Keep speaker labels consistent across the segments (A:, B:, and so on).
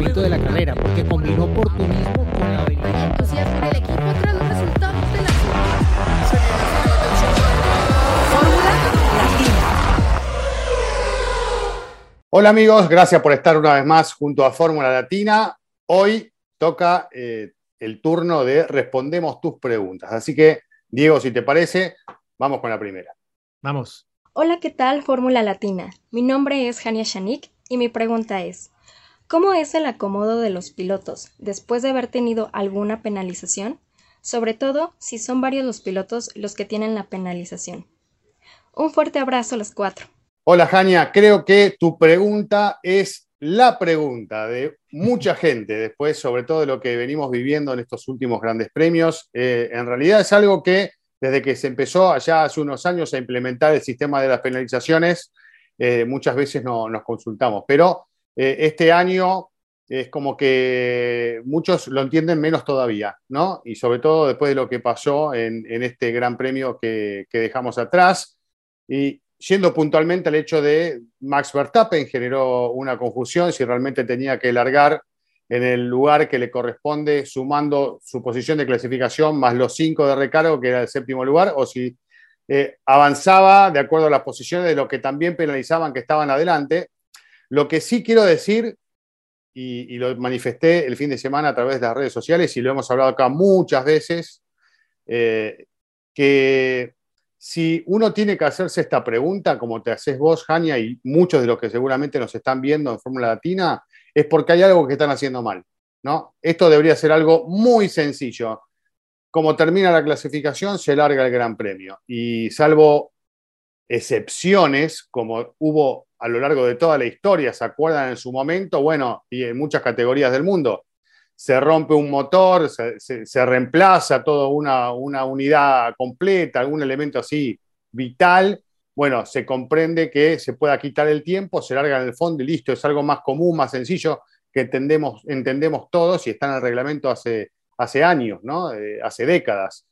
A: De la carrera, porque combinó oportunismo con la habilidad.
B: entusiasmo del equipo tras los resultados de la Fórmula Latina.
C: Hola amigos, gracias por estar una vez más junto a Fórmula Latina. Hoy toca eh, el turno de respondemos tus preguntas. Así que, Diego, si te parece, vamos con la primera.
A: Vamos.
D: Hola, ¿qué tal Fórmula Latina? Mi nombre es Jania Shanik y mi pregunta es, ¿Cómo es el acomodo de los pilotos después de haber tenido alguna penalización? Sobre todo si son varios los pilotos los que tienen la penalización. Un fuerte abrazo a los cuatro.
C: Hola Jania, creo que tu pregunta es la pregunta de mucha gente después, sobre todo de lo que venimos viviendo en estos últimos grandes premios. Eh, en realidad es algo que desde que se empezó allá hace unos años a implementar el sistema de las penalizaciones, eh, muchas veces no, nos consultamos, pero eh, este año es como que muchos lo entienden menos todavía, ¿no? Y sobre todo después de lo que pasó en, este gran premio que, dejamos atrás. Y siendo puntualmente el hecho de Max Verstappen generó una confusión si realmente tenía que largar en el lugar que le corresponde, sumando su posición de clasificación más los cinco de recargo, que era el séptimo lugar, o si eh, avanzaba de acuerdo a las posiciones de los que también penalizaban que estaban adelante. Lo que sí quiero decir, y, lo manifesté el fin de semana a través de las redes sociales, y lo hemos hablado acá muchas veces, eh, que si uno tiene que hacerse esta pregunta, como te haces vos, Jania, y muchos de los que seguramente nos están viendo en Fórmula Latina, es porque hay algo que están haciendo mal. ¿no? Esto debería ser algo muy sencillo. Como termina la clasificación, se larga el Gran Premio. Y salvo excepciones, como hubo a lo largo de toda la historia, ¿se acuerdan en su momento? Bueno, y en muchas categorías del mundo, se rompe un motor, se, reemplaza toda una, unidad completa, algún elemento así vital, bueno, se comprende que se pueda quitar el tiempo, se larga en el fondo y listo, es algo más común, más sencillo, que entendemos, entendemos todos y está en el reglamento hace, hace años, ¿no? Eh, hace décadas.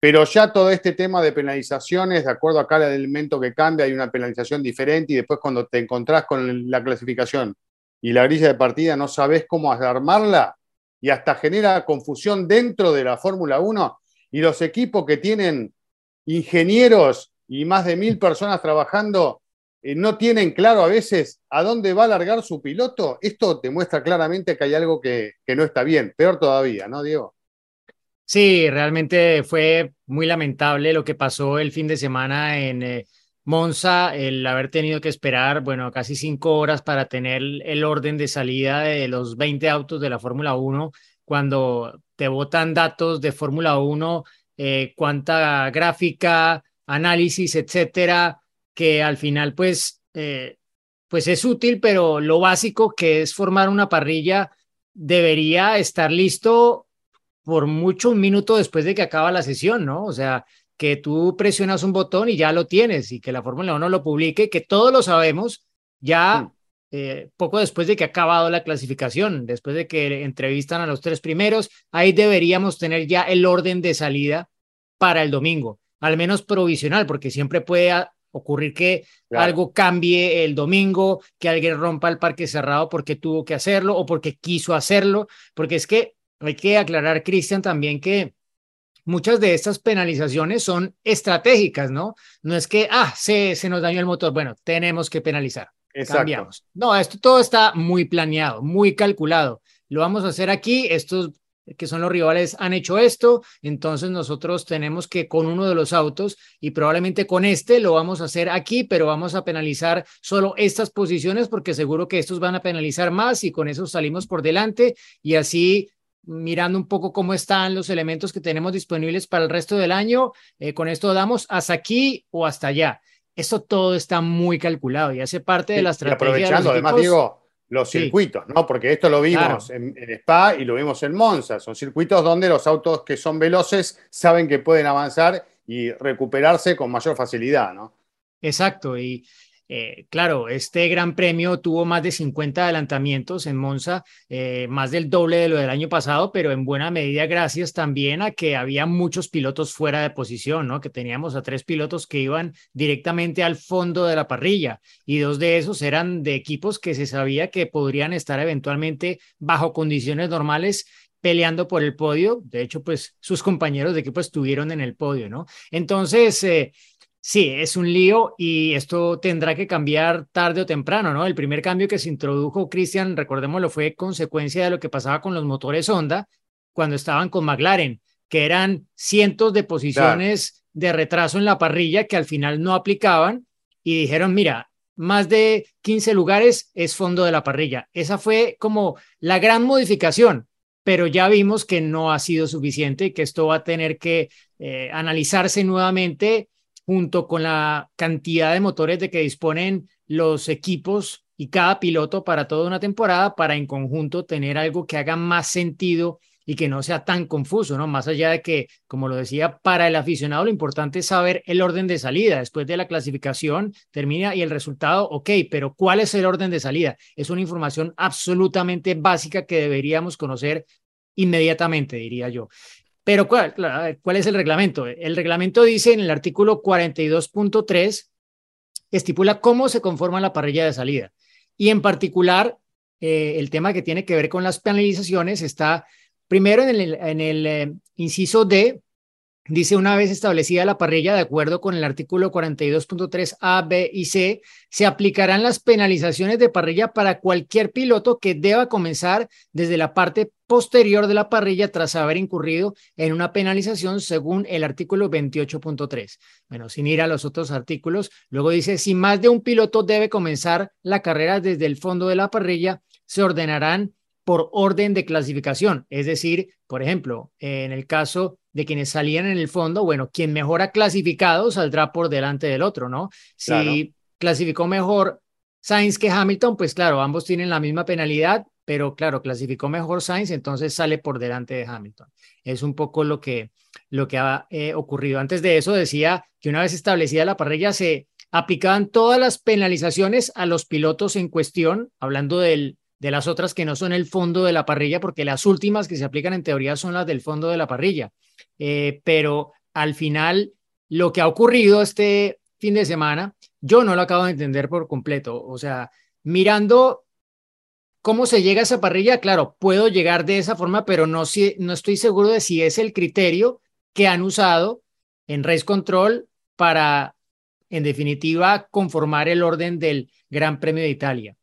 C: Pero ya todo este tema de penalizaciones, de acuerdo a cada elemento que cambia, hay una penalización diferente y después cuando te encontrás con la clasificación y la grilla de partida no sabes cómo armarla y hasta genera confusión dentro de la Fórmula 1 y los equipos que tienen ingenieros y más de mil personas trabajando eh, no tienen claro a veces a dónde va a largar su piloto, esto te muestra claramente que hay algo que, que no está bien. Peor todavía, ¿no, Diego?
A: Sí, realmente fue muy lamentable lo que pasó el fin de semana en eh, Monza, el haber tenido que esperar, bueno, casi cinco horas para tener el orden de salida de los 20 autos de la Fórmula 1, cuando te botan datos de Fórmula 1, eh, cuánta gráfica, análisis, etcétera, que al final, pues, eh, pues es útil, pero lo básico que es formar una parrilla debería estar listo por mucho un minuto después de que acaba la sesión, ¿no? O sea, que tú presionas un botón y ya lo tienes y que la Fórmula 1 lo publique, que todos lo sabemos ya eh, poco después de que ha acabado la clasificación, después de que entrevistan a los tres primeros, ahí deberíamos tener ya el orden de salida para el domingo, al menos provisional, porque siempre puede ocurrir que algo cambie el domingo, que alguien rompa el parque cerrado porque tuvo que hacerlo o porque quiso hacerlo, porque es que hay que aclarar, Cristian, también que muchas de estas penalizaciones son estratégicas, ¿no? No es que, ah, se, se nos dañó el motor, bueno, tenemos que penalizar. Exacto. Cambiamos. No, esto todo está muy planeado, muy calculado. Lo vamos a hacer aquí, estos que son los rivales han hecho esto, entonces nosotros tenemos que con uno de los autos y probablemente con este lo vamos a hacer aquí, pero vamos a penalizar solo estas posiciones porque seguro que estos van a penalizar más y con eso salimos por delante y así mirando un poco cómo están los elementos que tenemos disponibles para el resto del año. Eh, con esto damos hasta aquí o hasta allá. Eso todo está muy calculado y hace parte de la estrategia.
C: aprovechando, además, Diego, los circuitos, ¿no? Porque esto lo vimos en, en, Spa y lo vimos en Monza. Son circuitos donde los autos que son veloces saben que pueden avanzar y recuperarse con mayor facilidad, ¿no?
A: Exacto. Y eh, claro, este gran premio tuvo más de 50 adelantamientos en Monza, eh, más del doble de lo del año pasado, pero en buena medida gracias también a que había muchos pilotos fuera de posición, ¿no? Que teníamos a tres pilotos que iban directamente al fondo de la parrilla y dos de esos eran de equipos que se sabía que podrían estar eventualmente bajo condiciones normales peleando por el podio. De hecho, pues sus compañeros de equipo estuvieron en el podio, ¿no? Entonces, eh, Sí, es un lío y esto tendrá que cambiar tarde o temprano, ¿no? El primer cambio que se introdujo, Cristian, recordémoslo, fue consecuencia de lo que pasaba con los motores Honda cuando estaban con McLaren, que eran cientos de posiciones de retraso en la parrilla que al final no aplicaban y dijeron, mira, más de 15 lugares es fondo de la parrilla. Esa fue como la gran modificación, pero ya vimos que no ha sido suficiente y que esto va a tener que eh, analizarse nuevamente junto con la cantidad de motores de que disponen los equipos y cada piloto para toda una temporada para en conjunto tener algo que haga más sentido y que no sea tan confuso, ¿no? Más allá de que, como lo decía, para el aficionado lo importante es saber el orden de salida. Después de la clasificación termina y el resultado, ok, pero ¿cuál es el orden de salida? Es una información absolutamente básica que deberíamos conocer inmediatamente, diría yo. Pero ¿cuál, ¿cuál es el reglamento? El reglamento dice en el artículo 42.3, estipula cómo se conforma la parrilla de salida. Y en particular, eh, el tema que tiene que ver con las penalizaciones está primero en el, eh, inciso D, Dice, una vez establecida la parrilla, de acuerdo con el artículo 42.3 A, B y C, se aplicarán las penalizaciones de parrilla para cualquier piloto que deba comenzar desde la parte posterior de la parrilla tras haber incurrido en una penalización según el artículo 28.3. Bueno, sin ir a los otros artículos, luego dice, si más de un piloto debe comenzar la carrera desde el fondo de la parrilla, se ordenarán por orden de clasificación. Es decir, por ejemplo, en el caso de quienes salían en el fondo, bueno, quien mejor ha clasificado saldrá por delante del otro, ¿no? Si clasificó mejor Sainz que Hamilton, pues claro, ambos tienen la misma penalidad, pero claro, clasificó mejor Sainz, entonces sale por delante de Hamilton. Es un poco lo que, lo que ha eh, ocurrido. Antes de eso decía que una vez establecida la parrilla se aplicaban todas las penalizaciones a los pilotos en cuestión, hablando del de las otras que no son el fondo de la parrilla, porque las últimas que se aplican en teoría son las del fondo de la parrilla. Eh, pero al final, lo que ha ocurrido este fin de semana, yo no lo acabo de entender por completo. O sea, mirando cómo se llega a esa parrilla, claro, puedo llegar de esa forma, pero no, si, no estoy seguro de si es el criterio que han usado en Race Control para, en definitiva, conformar el orden del Gran Premio de Italia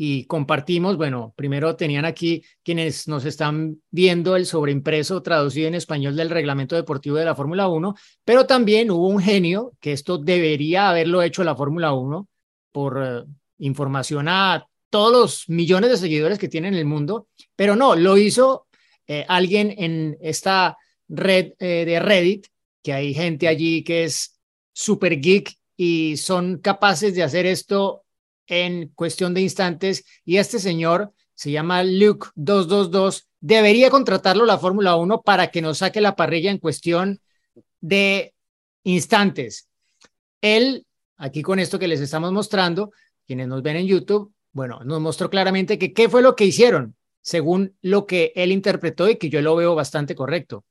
A: y compartimos, bueno, primero tenían aquí quienes nos están viendo el sobreimpreso traducido en español del reglamento deportivo de la Fórmula 1, pero también hubo un genio que esto debería haberlo hecho la Fórmula 1 por eh, información a todos los millones de seguidores que tiene en el mundo, pero no, lo hizo eh, alguien en esta red eh, de Reddit, que hay gente allí que es super geek y son capaces de hacer esto en cuestión de instantes y este señor se llama Luke 222, debería contratarlo la Fórmula 1 para que nos saque la parrilla en cuestión de instantes. Él, aquí con esto que les estamos mostrando, quienes nos ven en YouTube, bueno, nos mostró claramente que qué fue lo que hicieron, según lo que él interpretó y que yo lo veo bastante correcto.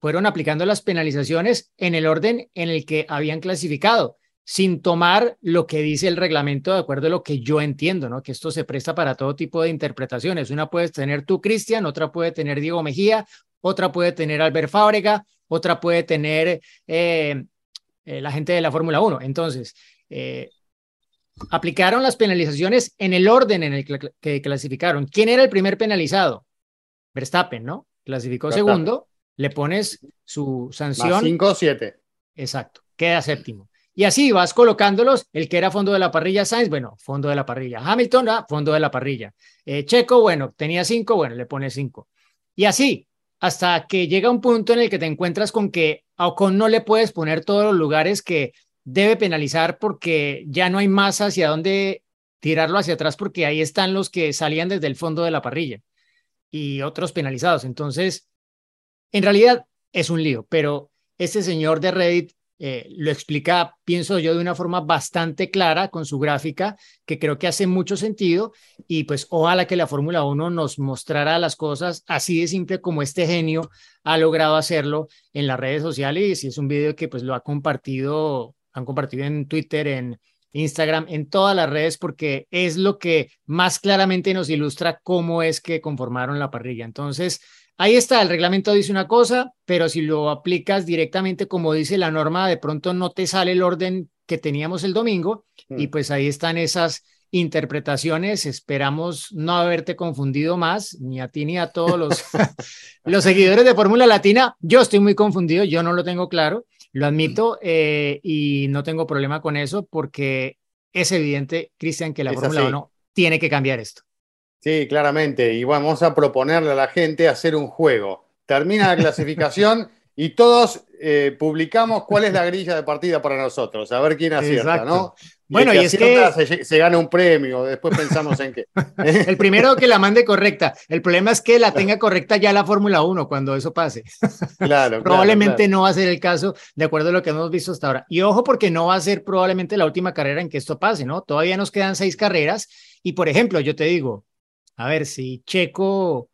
A: Fueron aplicando las penalizaciones en el orden en el que habían clasificado sin tomar lo que dice el reglamento de acuerdo a lo que yo entiendo, ¿no? Que esto se presta para todo tipo de interpretaciones. Una puedes tener tú, Cristian, otra puede tener Diego Mejía, otra puede tener Albert Fábrega, otra puede tener eh, eh, la gente de la Fórmula 1. Entonces, eh, aplicaron las penalizaciones en el orden en el que clasificaron. ¿Quién era el primer penalizado? Verstappen, ¿no? Clasificó segundo, le pones su sanción.
C: 5 o 7.
A: Exacto, queda séptimo. Y así vas colocándolos, el que era fondo de la parrilla Sainz, bueno, fondo de la parrilla. Hamilton, ah, fondo de la parrilla. Eh, Checo, bueno, tenía cinco, bueno, le pone cinco. Y así, hasta que llega un punto en el que te encuentras con que a Ocon no le puedes poner todos los lugares que debe penalizar porque ya no hay más hacia dónde tirarlo hacia atrás porque ahí están los que salían desde el fondo de la parrilla y otros penalizados. Entonces, en realidad es un lío, pero este señor de Reddit eh, lo explica, pienso yo, de una forma bastante clara con su gráfica, que creo que hace mucho sentido y pues ojalá que la Fórmula 1 nos mostrara las cosas así de simple como este genio ha logrado hacerlo en las redes sociales y es un video que pues lo ha compartido, han compartido en Twitter, en Instagram, en todas las redes, porque es lo que más claramente nos ilustra cómo es que conformaron la parrilla. Entonces, Ahí está, el reglamento dice una cosa, pero si lo aplicas directamente como dice la norma, de pronto no te sale el orden que teníamos el domingo y mm. pues ahí están esas interpretaciones. Esperamos no haberte confundido más, ni a ti ni a todos los, los seguidores de Fórmula Latina. Yo estoy muy confundido, yo no lo tengo claro, lo admito eh, y no tengo problema con eso porque es evidente, Cristian, que la Fórmula 1 tiene que cambiar esto.
C: Sí, claramente. Y vamos a proponerle a la gente hacer un juego. Termina la clasificación y todos eh, publicamos cuál es la grilla de partida para nosotros, a ver quién acierta, ¿no?
A: bueno, y es que
C: se, se, gana un premio, después pensamos en qué.
A: el primero que la mande correcta. El problema es que la tenga correcta ya la Fórmula 1 cuando eso pase.
C: Claro.
A: probablemente no va a ser el caso de acuerdo a lo que hemos visto hasta ahora. Y ojo porque no va a ser probablemente la última carrera en que esto pase, ¿no? Todavía nos quedan seis carreras y por ejemplo, yo te digo, a ver, si Checo,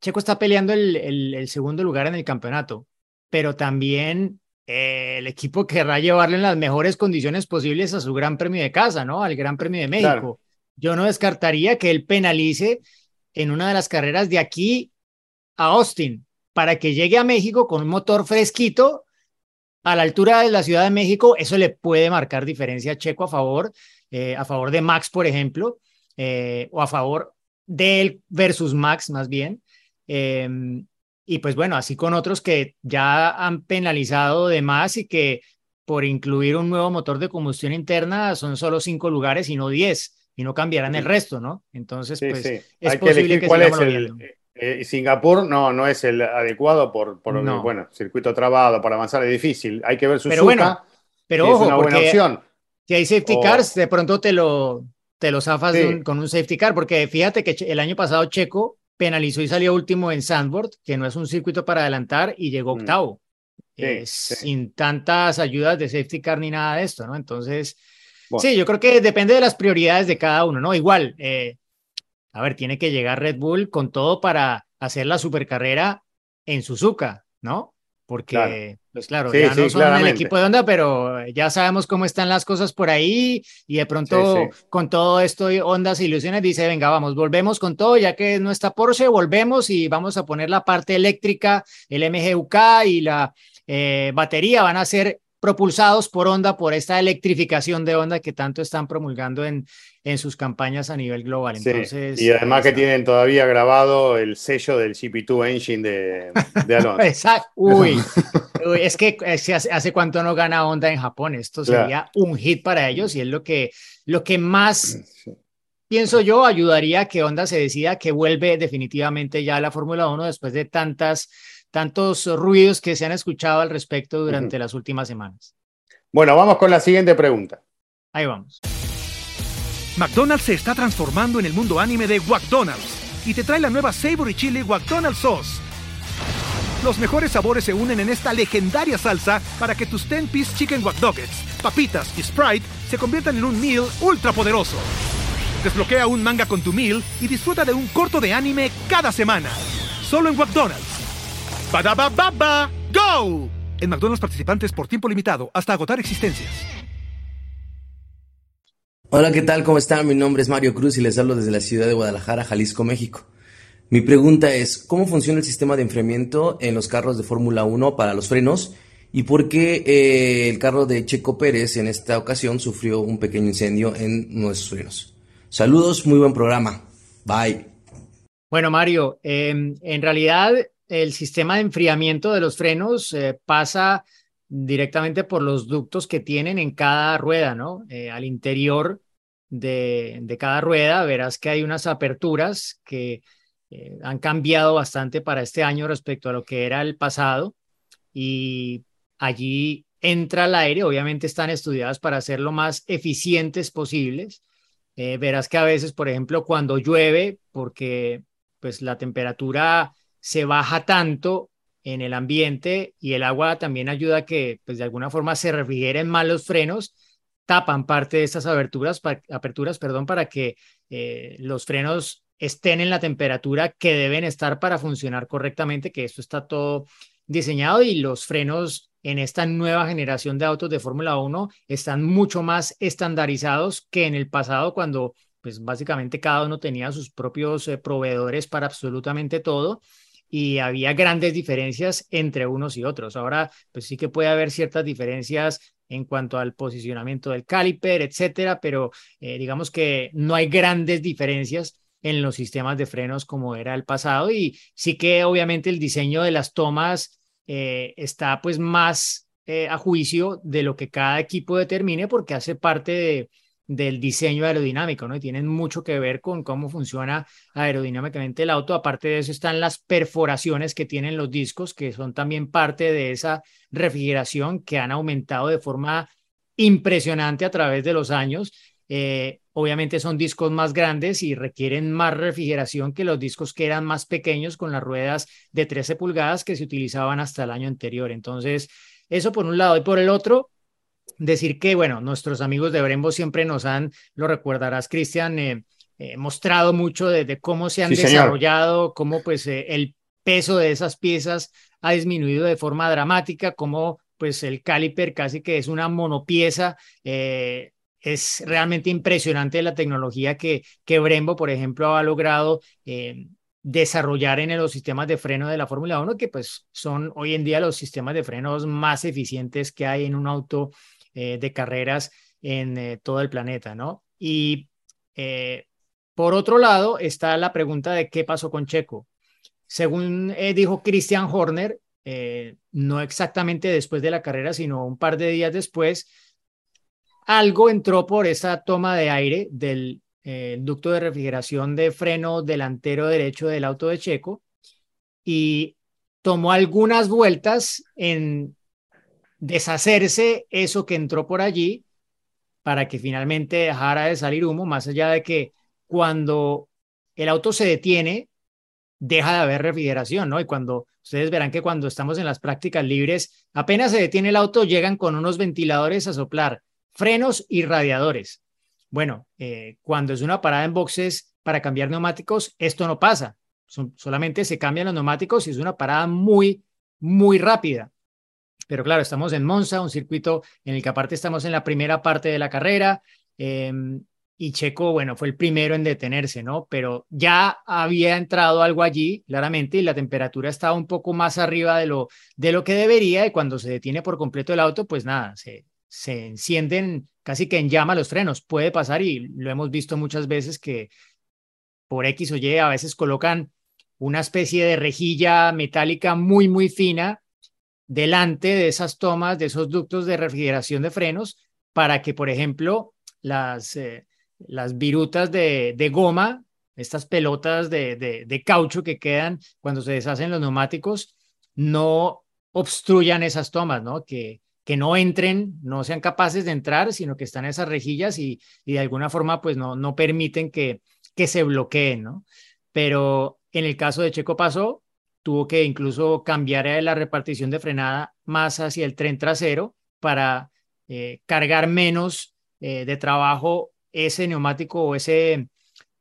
A: Checo está peleando el, el, segundo lugar en el campeonato, pero también eh, el equipo querrá llevarle en las mejores condiciones posibles a su Gran Premio de casa, ¿no? Al Gran Premio de México. Yo no descartaría que él penalice en una de las carreras de aquí a Austin para que llegue a México con un motor fresquito a la altura de la Ciudad de México. Eso le puede marcar diferencia a Checo a favor, eh, a favor de Max, por ejemplo, eh, o a favor de él versus Max más bien. Em, y pues bueno, así con otros que ya han penalizado de más y que por incluir un nuevo motor de combustión interna son solo cinco lugares y no diez, y no cambiarán el resto, ¿no? Entonces, pues es posible que,
C: cuál es el, eh, Singapur no, no es el adecuado por, por bueno, circuito trabado, para avanzar es difícil. Hay que ver su
A: Pero bueno, pero ojo,
C: es una buena opción.
A: Si hay safety cars, de pronto te lo, te lo zafas con un safety car, porque fíjate que el año pasado Checo penalizó y salió último en Sandboard, que no es un circuito para adelantar, y llegó mm. octavo, eh, sin tantas ayudas de safety car ni nada de esto, ¿no? Entonces, sí, yo creo que depende de las prioridades de cada uno, ¿no? Igual, eh, a ver, tiene que llegar Red Bull con todo para hacer la supercarrera en Suzuka, ¿no? Porque, pues claro, ya no son el equipo de Honda, pero ya sabemos cómo están las cosas por ahí y de pronto con todo esto Honda se ilusiones dice, venga, vamos, volvemos con todo, ya que no está Porsche, volvemos y vamos a poner la parte eléctrica, el MGUK y la eh, batería van a ser propulsados por Honda, por esta electrificación de Honda que tanto están promulgando en, en sus campañas a nivel global. Entonces,
C: y además que tienen todavía grabado el sello del GP2 Engine de, de Alonso.
A: Exacto. Uy, es que hace, cuánto no gana Honda en Japón. Esto sería un hit para ellos y es lo que, lo que más... Pienso yo, ayudaría a que Honda se decida que vuelve definitivamente ya a la Fórmula 1 después de tantas tantos ruidos que se han escuchado al respecto durante las últimas semanas.
C: Bueno, vamos con la siguiente pregunta.
A: Ahí vamos.
E: McDonald's se está transformando en el mundo anime de McDonald's y te trae la nueva Savory Chili McDonald's Sauce. Los mejores sabores se unen en esta legendaria salsa para que tus 10-piece chicken wack papitas y Sprite se conviertan en un meal ultra poderoso. Desbloquea un manga con tu meal y disfruta de un corto de anime cada semana. Solo en McDonald's. Baba ¡Go! En McDonald's participantes por tiempo limitado hasta agotar existencias.
F: Hola, ¿qué tal? ¿Cómo están? Mi nombre es Mario Cruz y les hablo desde la ciudad de Guadalajara, Jalisco, México. Mi pregunta es, ¿cómo funciona el sistema de enfriamiento en los carros de Fórmula 1 para los frenos? ¿Y por qué eh, el carro de Checo Pérez en esta ocasión sufrió un pequeño incendio en nuestros frenos? Saludos, muy buen programa. Bye.
A: Bueno, Mario, em, en realidad el sistema de enfriamiento de los frenos eh, pasa directamente por los ductos que tienen en cada rueda, ¿no? Eh, al interior de, cada rueda verás que hay unas aperturas que eh, han cambiado bastante para este año respecto a lo que era el pasado y allí entra el aire, obviamente están estudiadas para ser lo más eficientes posibles verás que a veces, por ejemplo, cuando llueve, porque pues la temperatura se baja tanto en el ambiente y el agua también ayuda a que pues de alguna forma se refrigeren más los frenos, tapan parte de estas aberturas, aperturas perdón, para que eh, los frenos estén en la temperatura que deben estar para funcionar correctamente, que esto está todo diseñado y los frenos en esta nueva generación de autos de Fórmula 1 están mucho más estandarizados que en el pasado cuando pues básicamente cada uno tenía sus propios eh, proveedores para absolutamente todo y había grandes diferencias entre unos y otros. Ahora, pues sí que puede haber ciertas diferencias en cuanto al posicionamiento del caliper, etcétera, pero eh, digamos que no hay grandes diferencias en los sistemas de frenos como era el pasado y sí que obviamente el diseño de las tomas eh, está pues más eh, a juicio de lo que cada equipo determine porque hace parte de, del diseño aerodinámico, ¿no? Y tienen mucho que ver con cómo funciona aerodinámicamente el auto. Aparte de eso están las perforaciones que tienen los discos, que son también parte de esa refrigeración que han aumentado de forma impresionante a través de los años. Eh, obviamente son discos más grandes y requieren más refrigeración que los discos que eran más pequeños con las ruedas de 13 pulgadas que se utilizaban hasta el año anterior. Entonces, eso por un lado. Y por el otro, decir que, bueno, nuestros amigos de Brembo siempre nos han, lo recordarás, Cristian, eh, eh, mostrado mucho de, cómo se han desarrollado, cómo pues el peso de esas piezas ha disminuido de forma dramática, cómo pues el caliper casi que es una monopieza, eh, es realmente impresionante la tecnología que, que Brembo, por ejemplo, ha logrado eh, desarrollar en los sistemas de freno de la Fórmula 1, que pues son hoy en día los sistemas de frenos más eficientes que hay en un auto eh, de carreras en eh, todo el planeta, ¿no? Y por otro lado está la pregunta de qué pasó con Checo. Según dijo Christian Horner, no exactamente después de la carrera, sino un par de días después, algo entró por esa toma de aire del eh, ducto de refrigeración de freno delantero derecho del auto de Checo y tomó algunas vueltas en deshacerse eso que entró por allí para que finalmente dejara de salir humo, más allá de que cuando el auto se detiene, deja de haber refrigeración, ¿no? Y cuando ustedes verán que cuando estamos en las prácticas libres, apenas se detiene el auto, llegan con unos ventiladores a soplar frenos y radiadores. Bueno, eh, cuando es una parada en boxes para cambiar neumáticos, esto no pasa. solamente se cambian los neumáticos y es una parada muy, muy rápida. Pero claro, estamos en Monza, un circuito en el que aparte estamos en la primera parte de la carrera. Em, y Checo, bueno, fue el primero en detenerse, ¿no? Pero ya había entrado algo allí, claramente, y la temperatura estaba un poco más arriba de lo, de lo que debería, y cuando se detiene por completo el auto, pues nada, se, se encienden casi que en llama los frenos. Puede pasar y lo hemos visto muchas veces que por X o Y a veces colocan una especie de rejilla metálica muy, muy fina delante de esas tomas, de esos ductos de refrigeración de frenos, para que, por ejemplo, las, eh, las virutas de, de, goma, estas pelotas de, de, de caucho que quedan cuando se deshacen los neumáticos, no obstruyan esas tomas, ¿no? Que, que no entren, no sean capaces de entrar, sino que están esas rejillas y, de alguna forma pues no, no permiten que, que se bloqueen, ¿no? Pero en el caso de Checo pasó, tuvo que incluso cambiar la repartición de frenada más hacia el tren trasero para eh, cargar menos eh, de trabajo ese neumático o ese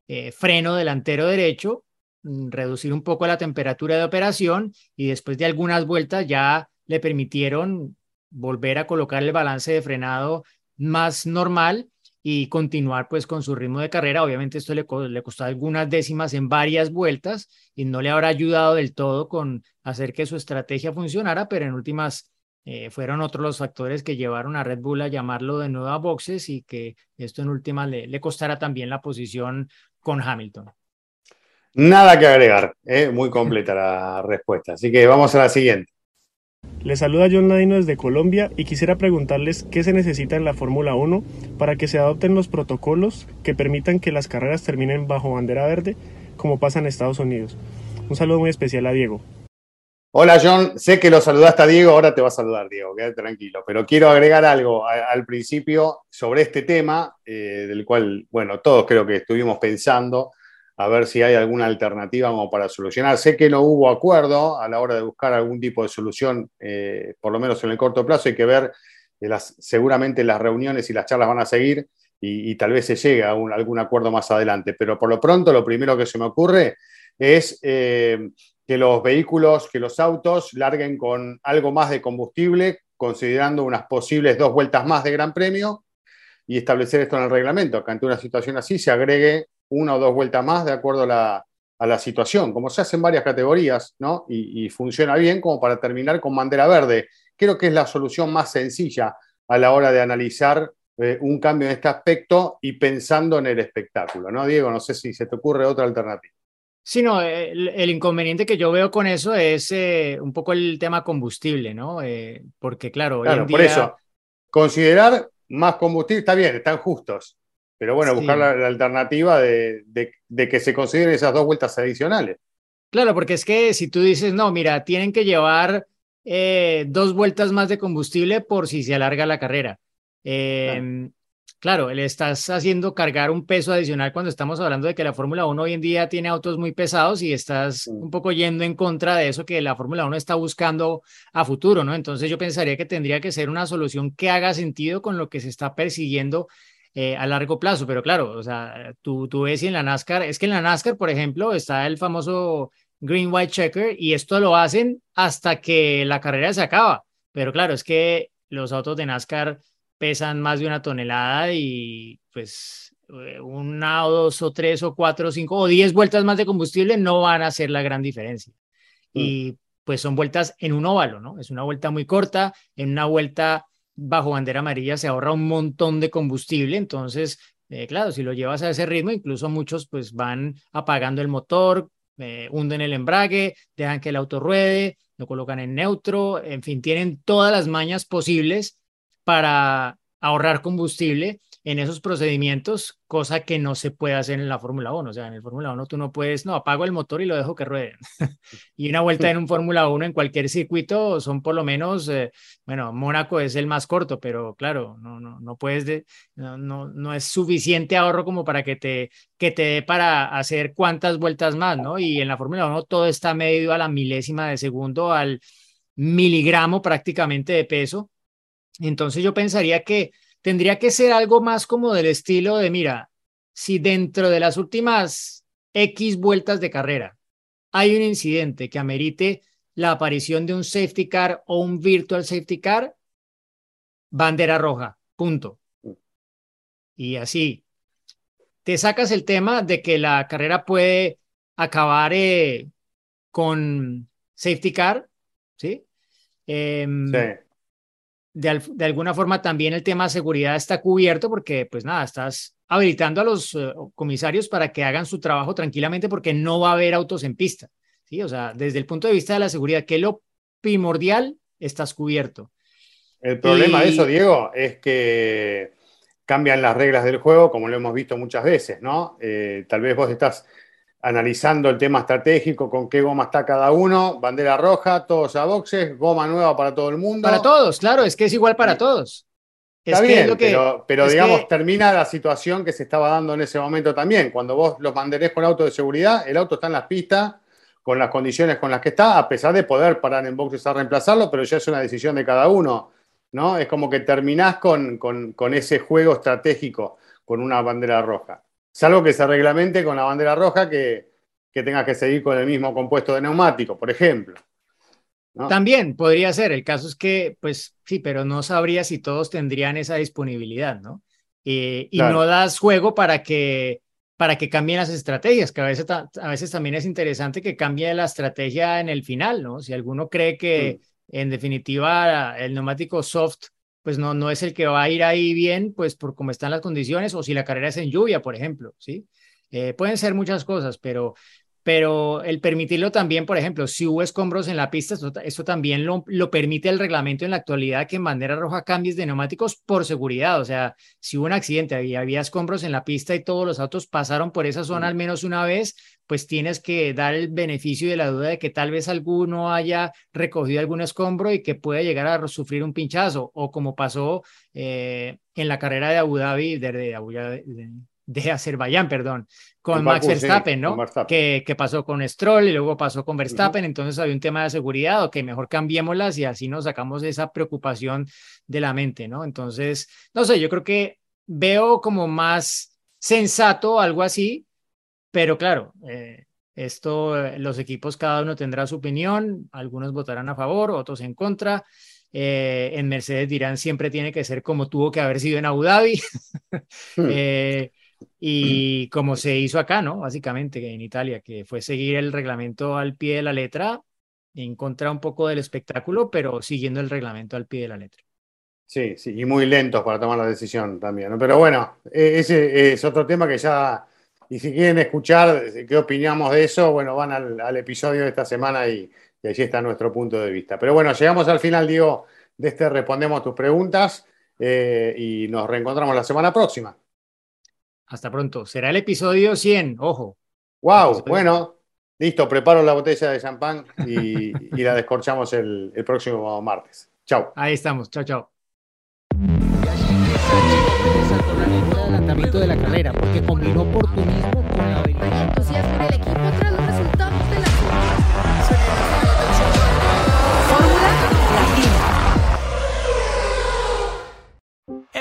A: eh, freno delantero derecho, mm, reducir un poco la temperatura de operación y después de algunas vueltas ya le permitieron volver a colocar el balance de frenado más normal y continuar pues con su ritmo de carrera. Obviamente esto le, le costó algunas décimas en varias vueltas y no le habrá ayudado del todo con hacer que su estrategia funcionara, pero en últimas eh, fueron otros los factores que llevaron a Red Bull a llamarlo de nuevo a boxes y que esto en últimas le, costara también la posición con Hamilton.
C: Nada que agregar, ¿eh? muy completa la respuesta. Así que vamos a la siguiente.
G: Les saluda John Ladino desde Colombia y quisiera preguntarles qué se necesita en la Fórmula 1 para que se adopten los protocolos que permitan que las carreras terminen bajo bandera verde como pasa en Estados Unidos. Un saludo muy especial a Diego.
C: Hola John, sé que lo saludaste a Diego, ahora te va a saludar Diego, quédate tranquilo, pero quiero agregar algo al principio sobre este tema, eh, del cual, bueno, todos creo que estuvimos pensando, a ver si hay alguna alternativa como para solucionar. Sé que no hubo acuerdo a la hora de buscar algún tipo de solución, eh, por lo menos en el corto plazo, hay que ver, eh, seguramente las reuniones y las charlas van a seguir y, tal vez se llegue a algún acuerdo más adelante, pero por lo pronto lo primero que se me ocurre es que los vehículos, que los autos larguen con algo más de combustible, considerando unas posibles dos vueltas más de Gran Premio y establecer esto en el reglamento, que ante una situación así se agregue una o dos vueltas más de acuerdo a la, situación, como se hace en varias categorías, ¿no? Y, funciona bien como para terminar con bandera verde. Creo que es la solución más sencilla a la hora de analizar eh, un cambio en este aspecto y pensando en el espectáculo, ¿no, Diego? No sé si se te ocurre otra alternativa.
A: Sí, no, el, inconveniente que yo veo con eso es eh, un poco el tema combustible, ¿no? Eh, porque claro,
C: claro por eso, considerar más combustible está bien, están justos, pero bueno, buscar la, alternativa de, que se consideren esas dos vueltas adicionales.
A: Claro, porque es que si tú dices, no, mira, tienen que llevar eh, dos vueltas más de combustible por si se alarga la carrera. Em, Claro, le estás haciendo cargar un peso adicional cuando estamos hablando de que la Fórmula 1 hoy en día tiene autos muy pesados y estás un poco yendo en contra de eso que la Fórmula 1 está buscando a futuro, ¿no? Entonces yo pensaría que tendría que ser una solución que haga sentido con lo que se está persiguiendo eh, a largo plazo, pero claro, o sea, tú, tú ves en la NASCAR, es que en la NASCAR, por ejemplo, está el famoso Green White Checker y esto lo hacen hasta que la carrera se acaba, pero claro, es que los autos de NASCAR pesan más de una tonelada y pues eh, una o dos o tres o cuatro o cinco o diez vueltas más de combustible no van a hacer la gran diferencia. Mm. Y pues son vueltas en un óvalo, ¿no? Es una vuelta muy corta, en una vuelta bajo bandera amarilla se ahorra un montón de combustible, entonces, eh, claro, si lo llevas a ese ritmo, incluso muchos pues van apagando el motor, eh, hunden el embrague, dejan que el auto ruede, lo colocan en neutro, en fin, tienen todas las mañas posibles para ahorrar combustible en esos procedimientos, cosa que no se puede hacer en la Fórmula 1. O sea, en el Fórmula 1 tú no puedes, no, apago el motor y lo dejo que ruede. y una vuelta en un Fórmula 1 en cualquier circuito son por lo menos, eh, bueno, Mónaco es el más corto, pero claro, no, no, no puedes, de, no, no, no, es suficiente ahorro como para que te, que te dé para hacer cuantas vueltas más, ¿no? Y en la Fórmula 1 todo está medido a la milésima de segundo, al miligramo prácticamente de peso. Entonces yo pensaría que tendría que ser algo más como del estilo de, mira, si dentro de las últimas X vueltas de carrera hay un incidente que amerite la aparición de un safety car o un virtual safety car, bandera roja, punto. Y así, te sacas el tema de que la carrera puede acabar eh, con safety car, ¿sí? Em, sí de, alguna forma también el tema de seguridad está cubierto porque, pues nada, estás habilitando a los eh, comisarios para que hagan su trabajo tranquilamente porque no va a haber autos en pista. ¿sí? O sea, desde el punto de vista de la seguridad, que es lo primordial, estás cubierto.
C: El problema de eso, Diego, es que cambian las reglas del juego, como lo hemos visto muchas veces, ¿no? Eh, tal vez vos estás analizando el tema estratégico, con qué goma está cada uno, bandera roja, todos a boxes, goma nueva para todo el mundo.
A: Para todos, claro, es que es igual para todos.
C: Está bien, pero, digamos, termina la situación que se estaba dando en ese momento también. Cuando vos los banderés con auto de seguridad, el auto está en las pistas con las condiciones con las que está, a pesar de poder parar en boxes a reemplazarlo, pero ya es una decisión de cada uno, ¿no? Es como que terminás con, con, con ese juego estratégico con una bandera roja. Salvo que se reglamente con la bandera roja que, que tengas que seguir con el mismo compuesto de neumático, por ejemplo.
A: También podría ser. El caso es que, pues sí, pero no sabría si todos tendrían esa disponibilidad, ¿no? y no das juego para que, para que cambien las estrategias, que a veces, a veces también es interesante que cambie la estrategia en el final, ¿no? Si alguno cree que mm. en definitiva el neumático soft pues no, no es el que va a ir ahí bien, pues por cómo están las condiciones, o si la carrera es en lluvia, por ejemplo, ¿sí? Eh, pueden ser muchas cosas, pero pero el permitirlo también, por ejemplo, si hubo escombros en la pista, esto, también lo, lo, permite el reglamento en la actualidad que en bandera roja cambies de neumáticos por seguridad. O sea, si hubo un accidente y había escombros en la pista y todos los autos pasaron por esa zona al menos una vez, pues tienes que dar el beneficio de la duda de que tal vez alguno haya recogido algún escombro y que pueda llegar a sufrir un pinchazo, o como pasó eh, en la carrera de Abu Dhabi, de, de, de, de Azerbaiyán, perdón, con Max Verstappen, ¿no? Que, que, pasó con Stroll y luego pasó con Verstappen, entonces había un tema de seguridad, o que mejor cambiémoslas y así nos sacamos esa preocupación de la mente, ¿no? Entonces, no sé, yo creo que veo como más sensato algo así, pero claro, eh, esto, los equipos cada uno tendrá su opinión, algunos votarán a favor, otros en contra. Eh, en Mercedes dirán siempre tiene que ser como tuvo que haber sido en Abu Dhabi. Hmm. eh, y como se hizo acá, ¿no? Básicamente en Italia, que fue seguir el reglamento al pie de la letra, en contra un poco del espectáculo, pero siguiendo el reglamento al pie de la letra.
C: Sí, sí, y muy lentos para tomar la decisión también. Pero bueno, e-, ese es otro tema que ya, y si quieren escuchar qué opinamos de eso, bueno, van al, episodio de esta semana y, y allí está nuestro punto de vista. Pero bueno, llegamos al final, Diego, de este Respondemos tus preguntas eh, y nos reencontramos la semana próxima.
A: Hasta pronto. Será el episodio 100, ojo.
C: Wow, bueno, listo, preparo la botella de champán y, la descorchamos el, el, próximo martes. Chao.
A: Ahí estamos, chao, chao.
B: adelantamiento de la carrera porque combinó oportunismo con la habilidad.